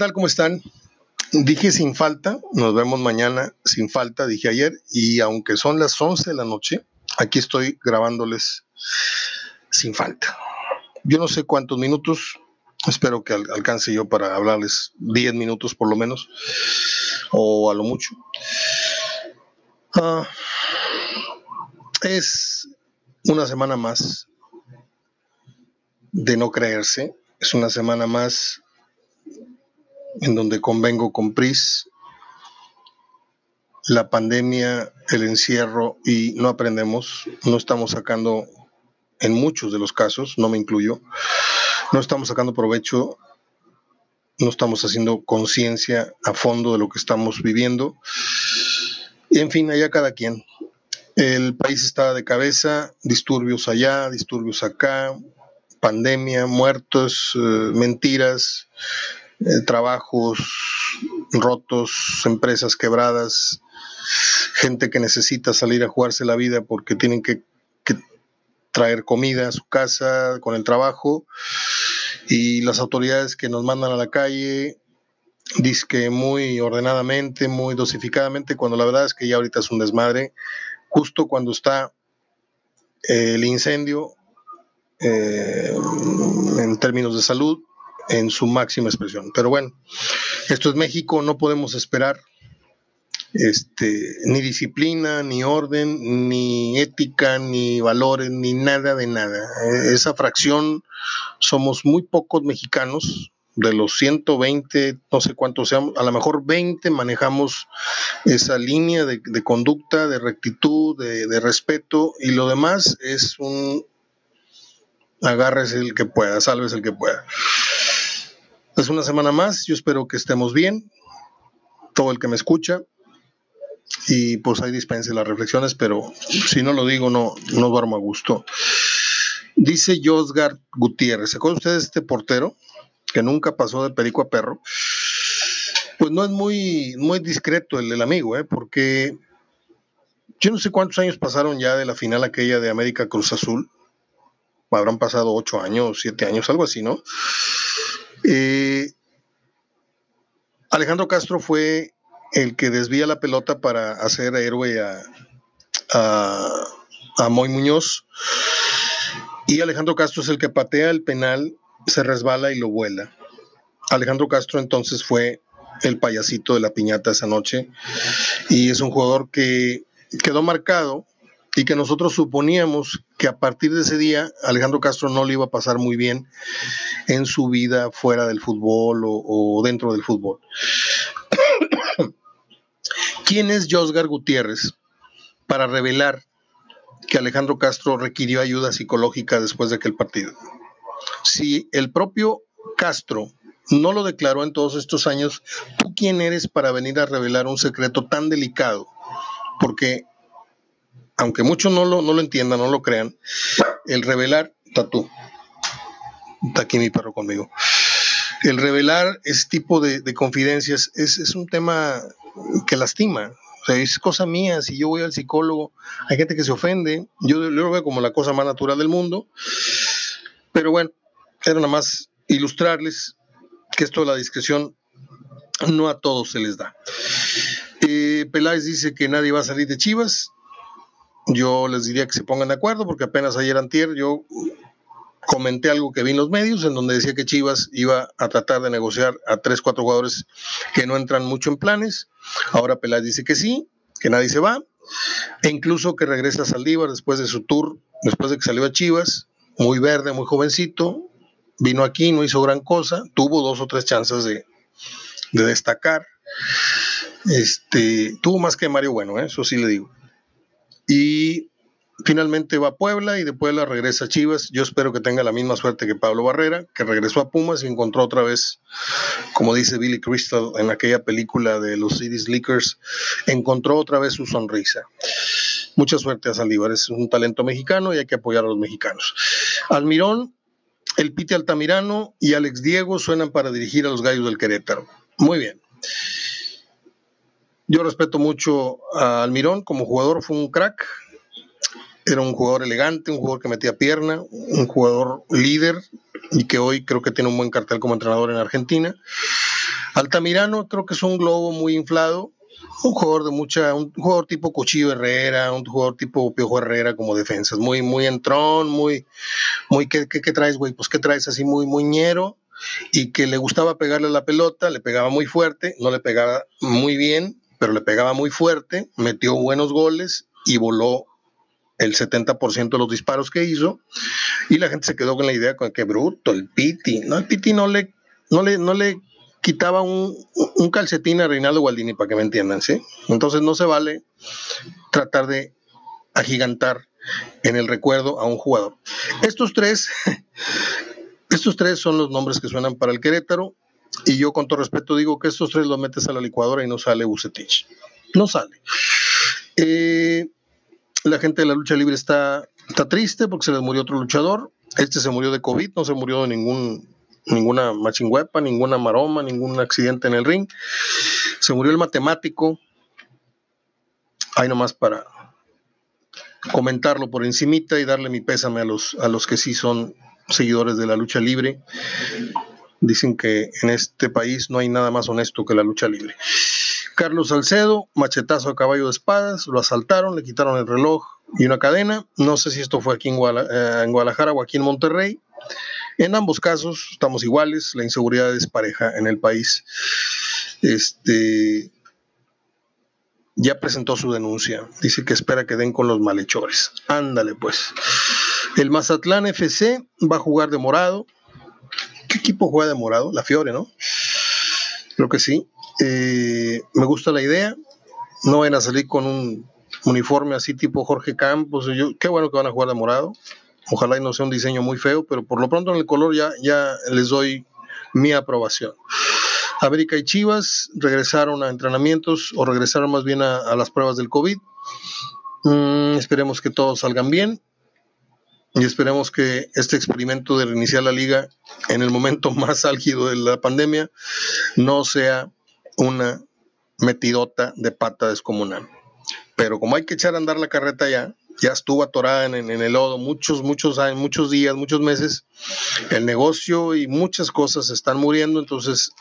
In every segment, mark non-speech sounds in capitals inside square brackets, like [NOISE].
tal? ¿Cómo están? Dije sin falta, nos vemos mañana sin falta, dije ayer, y aunque son las 11 de la noche, aquí estoy grabándoles sin falta. Yo no sé cuántos minutos, espero que alcance yo para hablarles 10 minutos por lo menos, o a lo mucho. Ah, es una semana más de no creerse, es una semana más en donde convengo con PRIS, la pandemia, el encierro y no aprendemos, no estamos sacando, en muchos de los casos, no me incluyo, no estamos sacando provecho, no estamos haciendo conciencia a fondo de lo que estamos viviendo. Y en fin, allá cada quien. El país está de cabeza, disturbios allá, disturbios acá, pandemia, muertos, eh, mentiras, eh, trabajos rotos, empresas quebradas, gente que necesita salir a jugarse la vida porque tienen que, traer comida a su casa con el trabajo. Y las autoridades que nos mandan a la calle que muy ordenadamente, muy dosificadamente, cuando la verdad es que ya ahorita es un desmadre, justo cuando está el incendio eh, en términos de salud en su máxima expresión. Pero bueno, esto es México, no podemos esperar este, ni disciplina, ni orden, ni ética, ni valores, ni nada de nada. Esa fracción somos muy pocos mexicanos, de los 120, no sé cuántos seamos, a lo mejor 20 manejamos esa línea de, conducta, de rectitud, de, de, respeto, y lo demás es un agarres el que pueda, salves el que pueda. Es una semana más, yo espero que estemos bien, todo el que me escucha, y pues ahí dispense las reflexiones, pero si no lo digo, no, no duermo a gusto. Dice Josgar Gutiérrez, ¿se acuerdan ustedes de este portero que nunca pasó de perico a perro? Pues no es muy, muy discreto el, el amigo, ¿eh? porque yo no sé cuántos años pasaron ya de la final aquella de América Cruz Azul. Habrán pasado ocho años, siete años, algo así, ¿no? Alejandro Castro fue el que desvía la pelota para hacer héroe a, a, Moy Muñoz. Y Alejandro Castro es el que patea el penal, se resbala y lo vuela. Alejandro Castro entonces fue el payasito de la piñata esa noche y es un jugador que quedó marcado y que nosotros suponíamos que a partir de ese día Alejandro Castro no le iba a pasar muy bien en su vida fuera del fútbol o, dentro del fútbol. [COUGHS] ¿Quién es Josgar Gutiérrez para revelar que Alejandro Castro requirió ayuda psicológica después de aquel partido? Si el propio Castro no lo declaró en todos estos años, ¿tú quién eres para venir a revelar un secreto tan delicado? Porque aunque muchos no lo, no lo entiendan, no lo crean, el revelar, está tú, está aquí mi perro conmigo, el revelar ese tipo de, confidencias es, un tema que lastima. Es cosa mía, si yo voy al psicólogo, hay gente que se ofende, yo, lo veo como la cosa más natural del mundo, pero bueno, era nada más ilustrarles que esto de la discreción no a todos se les da. Eh, Peláez dice que nadie va a salir de Chivas, yo les diría que se pongan de acuerdo porque apenas ayer antier yo comenté algo que vi en los medios en donde decía que Chivas iba a tratar de negociar a tres, cuatro jugadores que no entran mucho en planes. Ahora Peláez dice que sí, que nadie se va, e incluso que regresa a Saldívar después de su tour, después de que salió a Chivas, muy verde, muy jovencito, vino aquí, no hizo gran cosa, tuvo dos o tres chances de, de destacar. Este, tuvo más que Mario Bueno, ¿eh? eso sí le digo. Y finalmente va a Puebla y de Puebla regresa a Chivas. Yo espero que tenga la misma suerte que Pablo Barrera, que regresó a Pumas y encontró otra vez, como dice Billy Crystal en aquella película de los Cities Leakers, encontró otra vez su sonrisa. Mucha suerte a Saldívar, es un talento mexicano y hay que apoyar a los mexicanos. Almirón, el Pite Altamirano y Alex Diego suenan para dirigir a los Gallos del Querétaro. Muy bien. Yo respeto mucho a Almirón como jugador, fue un crack. Era un jugador elegante, un jugador que metía pierna, un jugador líder y que hoy creo que tiene un buen cartel como entrenador en Argentina. Altamirano creo que es un globo muy inflado, un jugador de mucha, un jugador tipo Cuchillo Herrera, un jugador tipo Piojo Herrera como defensas, muy, muy entrón, muy, muy, ¿qué, qué, qué traes, güey? Pues qué traes así muy muñero y que le gustaba pegarle la pelota, le pegaba muy fuerte, no le pegaba muy bien, pero le pegaba muy fuerte, metió buenos goles y voló el 70% de los disparos que hizo y la gente se quedó con la idea con que bruto, el Piti, no, el Piti no le, no le, no le quitaba un, un calcetín a Reinaldo Gualdini, para que me entiendan, ¿sí? Entonces no se vale tratar de agigantar en el recuerdo a un jugador. Estos tres, [LAUGHS] estos tres son los nombres que suenan para el Querétaro y yo con todo respeto digo que estos tres los metes a la licuadora y no sale Bucetich. No sale. Eh, la gente de la lucha libre está, está triste porque se les murió otro luchador. Este se murió de COVID, no se murió de ningún ninguna machingüepa, ninguna maroma, ningún accidente en el ring. Se murió el matemático. Ahí nomás para comentarlo por encimita y darle mi pésame a los, a los que sí son seguidores de la lucha libre. Dicen que en este país no hay nada más honesto que la lucha libre. Carlos Salcedo, machetazo a caballo de espadas, lo asaltaron, le quitaron el reloj y una cadena. No sé si esto fue aquí en, eh, Guadalajara o aquí en Monterrey. En ambos casos estamos iguales, la inseguridad es pareja en el país. Este ya presentó su denuncia, dice que espera que den con los malhechores. Ándale pues. El Mazatlán FC va a jugar de morado. ¿Qué equipo juega de morado? La Fiore, ¿no? Creo que sí. Eh, me gusta la idea. No van a salir con un uniforme así tipo Jorge Campos. Qué bueno que van a jugar de morado. Ojalá y no sea un diseño muy feo, pero por lo pronto en el color ya, ya les doy mi aprobación. América y Chivas regresaron a entrenamientos o regresaron más bien a, las pruebas del COVID. Mm, esperemos que todos salgan bien y esperemos que este experimento de reiniciar la liga en el momento [LAUGHS] más álgido de la pandemia no sea una metidota de pata descomunal. Pero como hay que echar a andar la carreta ya, ya estuvo atorada en, el lodo muchos, muchos años, muchos días, muchos meses. El negocio y muchas cosas están muriendo, entonces,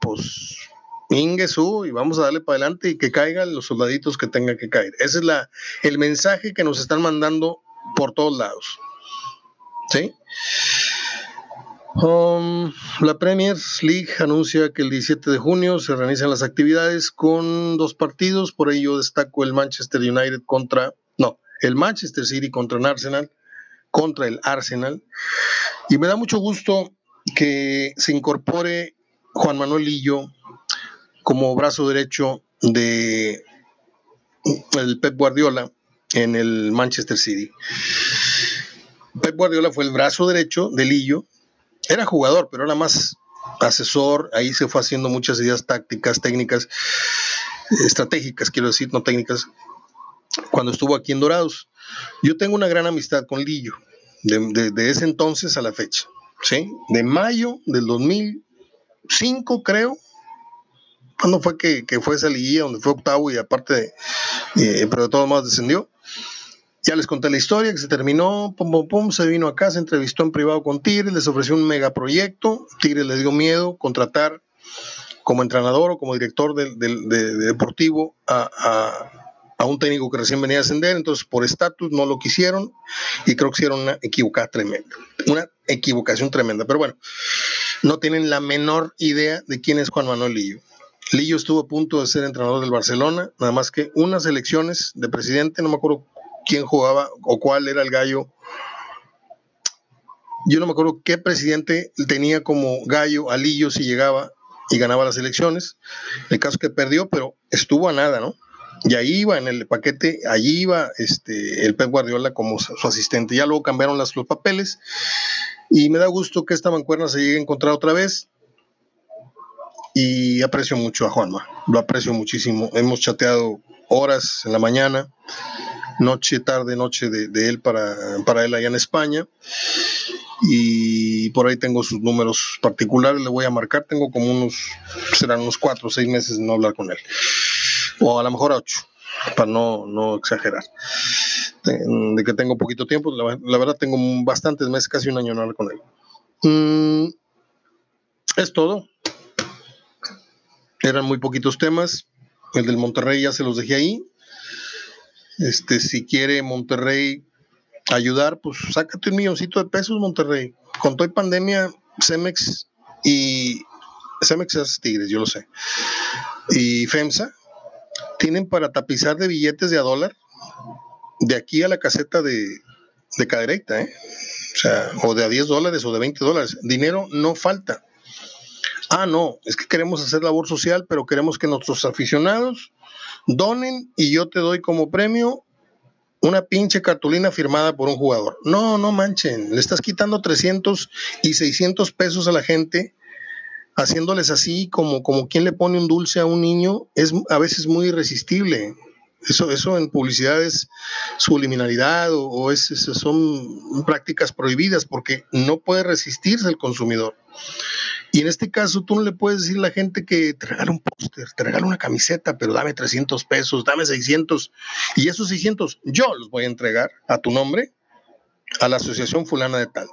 pues, Ingesu y vamos a darle para adelante y que caigan los soldaditos que tengan que caer. Ese es la, el mensaje que nos están mandando por todos lados. ¿Sí? Um, la Premier League anuncia que el 17 de junio se realizan las actividades con dos partidos, por ello destaco el Manchester United contra, no, el Manchester City contra el Arsenal, contra el Arsenal. Y me da mucho gusto que se incorpore Juan Manuel Lillo como brazo derecho de el Pep Guardiola en el Manchester City. Pep Guardiola fue el brazo derecho de Lillo. Era jugador, pero era más asesor. Ahí se fue haciendo muchas ideas tácticas, técnicas, estratégicas, quiero decir, no técnicas, cuando estuvo aquí en Dorados. Yo tengo una gran amistad con Lillo, de, ese entonces a la fecha, ¿sí? De mayo del 2005, creo. cuando fue que, fue esa liguilla donde fue octavo y aparte, eh, pero de todos modos descendió? Ya les conté la historia que se terminó, pum, pum, pum, se vino acá, se entrevistó en privado con Tigres, les ofreció un megaproyecto, Tigres les dio miedo contratar como entrenador o como director del, deportivo a, a un técnico que recién venía a ascender, entonces por estatus no lo quisieron y creo que hicieron una equivocada tremenda, una equivocación tremenda, pero bueno, no tienen la menor idea de quién es Juan Manuel Lillo. Lillo estuvo a punto de ser entrenador del Barcelona, nada más que unas elecciones de presidente, no me acuerdo quién jugaba o cuál era el gallo. Yo no me acuerdo qué presidente tenía como gallo a Lillo si llegaba y ganaba las elecciones. El caso que perdió, pero estuvo a nada, ¿no? Y ahí iba en el paquete, allí iba este, el Pep Guardiola como su asistente. Ya luego cambiaron las, los papeles y me da gusto que esta mancuerna se llegue a encontrar otra vez. Y aprecio mucho a Juanma, lo aprecio muchísimo. Hemos chateado horas en la mañana, noche, tarde, noche de, él para, para él allá en España. Y por ahí tengo sus números particulares, le voy a marcar. Tengo como unos, serán unos cuatro o seis meses de no hablar con él o a lo mejor a ocho, para no, no exagerar. De, que tengo poquito tiempo, la, verdad tengo bastantes meses, casi un año no hablar con él. Mm, es todo. Eran muy poquitos temas. El del Monterrey ya se los dejé ahí. Este, si quiere Monterrey ayudar, pues sácate un milloncito de pesos, Monterrey. Con toda pandemia, Cemex y Cemex es Tigres, yo lo sé. Y FEMSA tienen para tapizar de billetes de a dólar de aquí a la caseta de, de cadereita, ¿eh? O sea, o de a 10 dólares o de 20 dólares. Dinero no falta. Ah, no, es que queremos hacer labor social, pero queremos que nuestros aficionados donen y yo te doy como premio una pinche cartulina firmada por un jugador. No, no manchen, le estás quitando 300 y 600 pesos a la gente, haciéndoles así como, como quien le pone un dulce a un niño, es a veces muy irresistible. Eso, eso en publicidad es subliminalidad o, o es, son prácticas prohibidas porque no puede resistirse el consumidor. Y en este caso tú no le puedes decir a la gente que te regala un póster, te regala una camiseta, pero dame 300 pesos, dame 600. Y esos 600 yo los voy a entregar a tu nombre, a la asociación fulana de tal.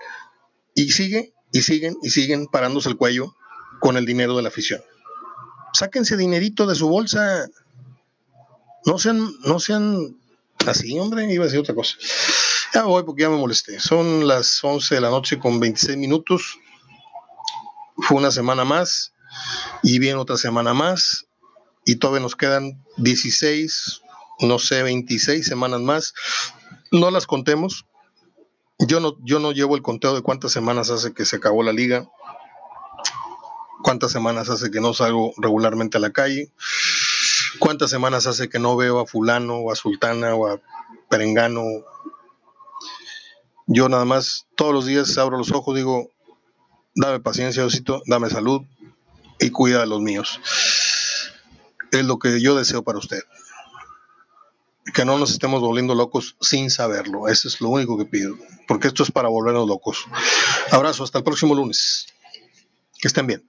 Y sigue, y siguen, y siguen parándose el cuello con el dinero de la afición. Sáquense dinerito de su bolsa. No sean, no sean así, hombre, iba a decir otra cosa. Ya voy porque ya me molesté. Son las 11 de la noche con 26 minutos fue una semana más y viene otra semana más y todavía nos quedan 16, no sé, 26 semanas más. No las contemos. Yo no, yo no llevo el conteo de cuántas semanas hace que se acabó la liga, cuántas semanas hace que no salgo regularmente a la calle, cuántas semanas hace que no veo a fulano o a sultana o a perengano. Yo nada más todos los días abro los ojos, digo, Dame paciencia, Osito, dame salud y cuida de los míos. Es lo que yo deseo para usted. Que no nos estemos volviendo locos sin saberlo. Eso es lo único que pido. Porque esto es para volvernos locos. Abrazo, hasta el próximo lunes. Que estén bien.